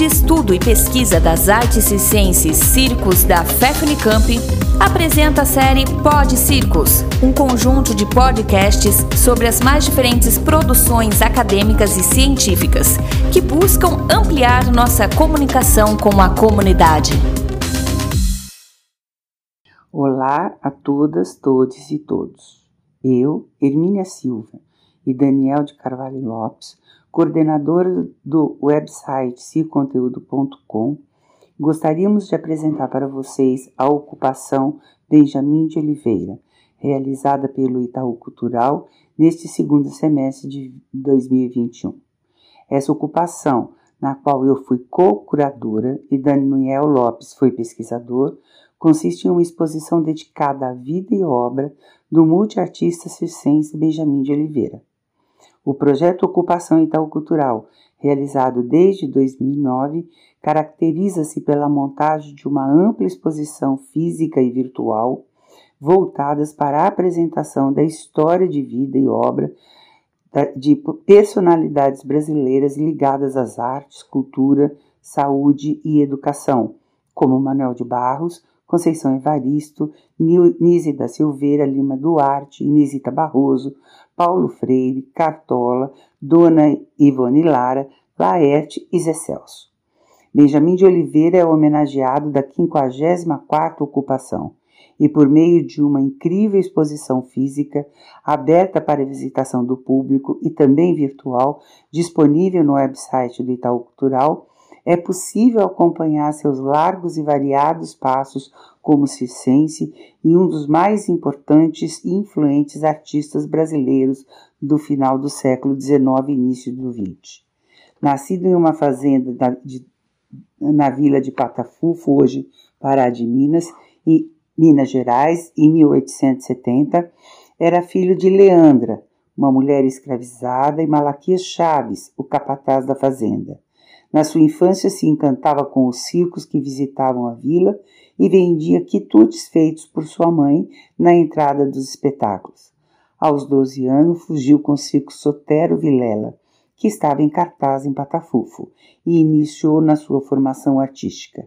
de Estudo e Pesquisa das Artes Circenses Circos da FEFNICAMP, apresenta a série Pod Circos, um conjunto de podcasts sobre as mais diferentes produções acadêmicas e científicas que buscam ampliar nossa comunicação com a comunidade. Olá a todas, todos e todos. Eu, Hermínia Silva e Daniel de Carvalho Lopes, coordenador do website ciconteúdo.com, gostaríamos de apresentar para vocês a ocupação Benjamin de Oliveira, realizada pelo Itaú Cultural neste segundo semestre de 2021. Essa ocupação, na qual eu fui co-curadora e Daniel Lopes foi pesquisador, consiste em uma exposição dedicada à vida e obra do multiartista circense Benjamin de Oliveira. O projeto Ocupação Itaú Cultural, realizado desde 2009, caracteriza-se pela montagem de uma ampla exposição física e virtual voltadas para a apresentação da história de vida e obra de personalidades brasileiras ligadas às artes, cultura, saúde e educação, como Manuel de Barros, Conceição Evaristo, Nise da Silveira Lima Duarte, Inesita Barroso, Paulo Freire, Cartola, Dona Ivone Lara, Laerte e Zé Celso. Benjamin de Oliveira é homenageado da 54ª ocupação e por meio de uma incrível exposição física aberta para visitação do público e também virtual, disponível no website do Itaú Cultural, é possível acompanhar seus largos e variados passos como circense e um dos mais importantes e influentes artistas brasileiros do final do século XIX e início do XX. Nascido em uma fazenda na, de, na vila de Patafufo, hoje Pará de Minas, e Minas Gerais, em 1870, era filho de Leandra, uma mulher escravizada, e Malaquias Chaves, o capataz da fazenda. Na sua infância se encantava com os circos que visitavam a vila e vendia quitutes feitos por sua mãe na entrada dos espetáculos. Aos 12 anos fugiu com o circo Sotero Vilela, que estava em cartaz em Patafufo, e iniciou na sua formação artística.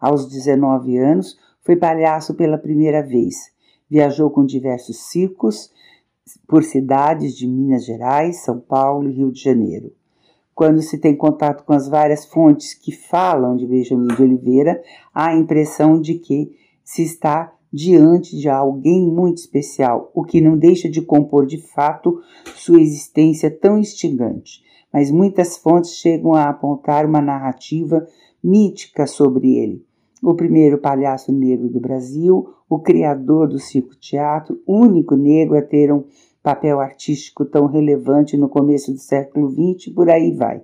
Aos 19 anos foi palhaço pela primeira vez. Viajou com diversos circos por cidades de Minas Gerais, São Paulo e Rio de Janeiro. Quando se tem contato com as várias fontes que falam de Benjamin de Oliveira, há a impressão de que se está diante de alguém muito especial, o que não deixa de compor de fato sua existência tão instigante. Mas muitas fontes chegam a apontar uma narrativa mítica sobre ele. O primeiro palhaço negro do Brasil, o criador do circo-teatro, único negro a ter um papel artístico tão relevante no começo do século XX, por aí vai.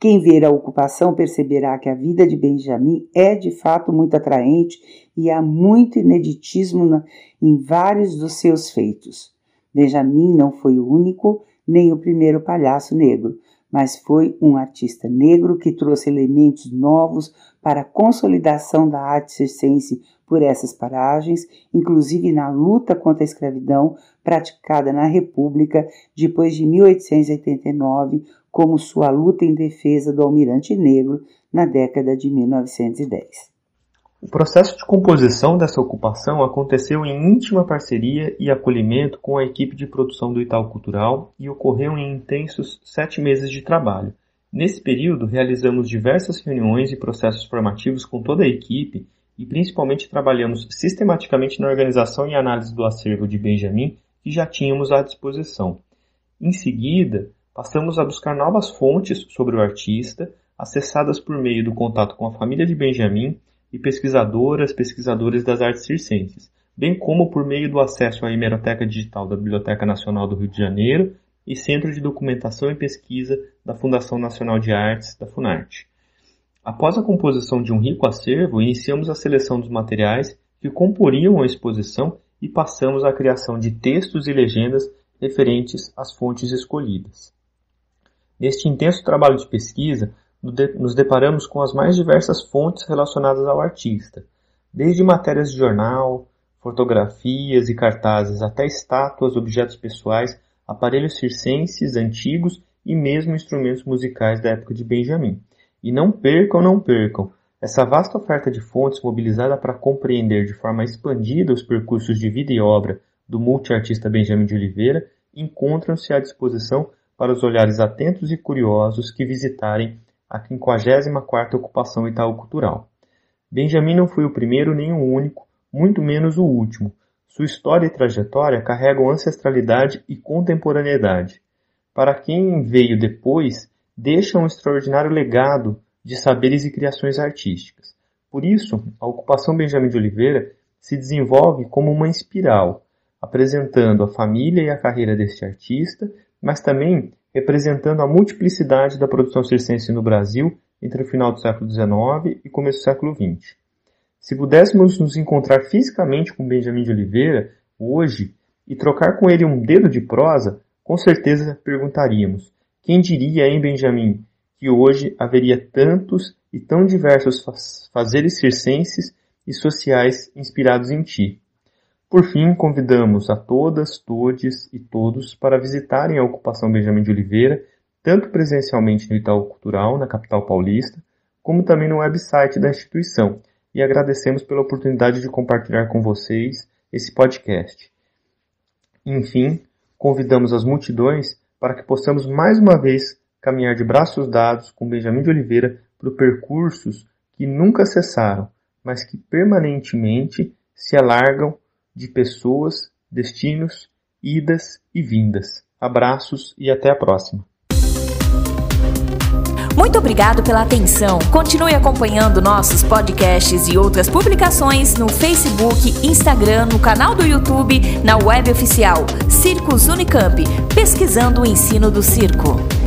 Quem ver a ocupação perceberá que a vida de Benjamin é de fato muito atraente e há muito ineditismo em vários dos seus feitos. Benjamin não foi o único nem o primeiro palhaço negro, mas foi um artista negro que trouxe elementos novos para a consolidação da arte circense por essas paragens, inclusive na luta contra a escravidão praticada na República depois de 1889, como sua luta em defesa do almirante negro na década de 1910. O processo de composição dessa ocupação aconteceu em íntima parceria e acolhimento com a equipe de produção do Itaú Cultural e ocorreu em intensos sete meses de trabalho. Nesse período, realizamos diversas reuniões e processos formativos com toda a equipe e principalmente trabalhamos sistematicamente na organização e análise do acervo de Benjamin que já tínhamos à disposição. Em seguida, passamos a buscar novas fontes sobre o artista, acessadas por meio do contato com a família de Benjamin e pesquisadoras, pesquisadores das artes circenses, bem como por meio do acesso à hemeroteca digital da Biblioteca Nacional do Rio de Janeiro e Centro de Documentação e Pesquisa da Fundação Nacional de Artes, da Funarte. Após a composição de um rico acervo, iniciamos a seleção dos materiais que comporiam a exposição e passamos à criação de textos e legendas referentes às fontes escolhidas. Neste intenso trabalho de pesquisa, nos deparamos com as mais diversas fontes relacionadas ao artista, desde matérias de jornal, fotografias e cartazes até estátuas, objetos pessoais, aparelhos circenses antigos e mesmo instrumentos musicais da época de Benjamin. E não percam, não percam, essa vasta oferta de fontes mobilizada para compreender de forma expandida os percursos de vida e obra do multiartista Benjamin de Oliveira encontram-se à disposição para os olhares atentos e curiosos que visitarem a 54ª ocupação Itaú Cultural. Benjamin não foi o primeiro nem o único, muito menos o último. Sua história e trajetória carregam ancestralidade e contemporaneidade. Para quem veio depois, deixa um extraordinário legado de saberes e criações artísticas. Por isso, a ocupação Benjamin de Oliveira se desenvolve como uma espiral, apresentando a família e a carreira deste artista, mas também representando a multiplicidade da produção circense no Brasil entre o final do século XIX e começo do século XX. Se pudéssemos nos encontrar fisicamente com Benjamin de Oliveira hoje e trocar com ele um dedo de prosa, com certeza perguntaríamos: quem diria, em Benjamin, que hoje haveria tantos e tão diversos fazeres circenses e sociais inspirados em ti. Por fim, convidamos a todas, todes e todos para visitarem a ocupação Benjamin de Oliveira, tanto presencialmente no Itaú Cultural, na capital paulista, como também no website da instituição, e agradecemos pela oportunidade de compartilhar com vocês esse podcast. Enfim, convidamos as multidões para que possamos mais uma vez caminhar de braços dados com Benjamin de Oliveira por percursos que nunca cessaram, mas que permanentemente se alargam de pessoas, destinos, idas e vindas. Abraços e até a próxima. Muito obrigado pela atenção. Continue acompanhando nossos podcasts e outras publicações no Facebook, Instagram, no canal do YouTube, na web oficial Circos Unicamp, pesquisando o ensino do circo.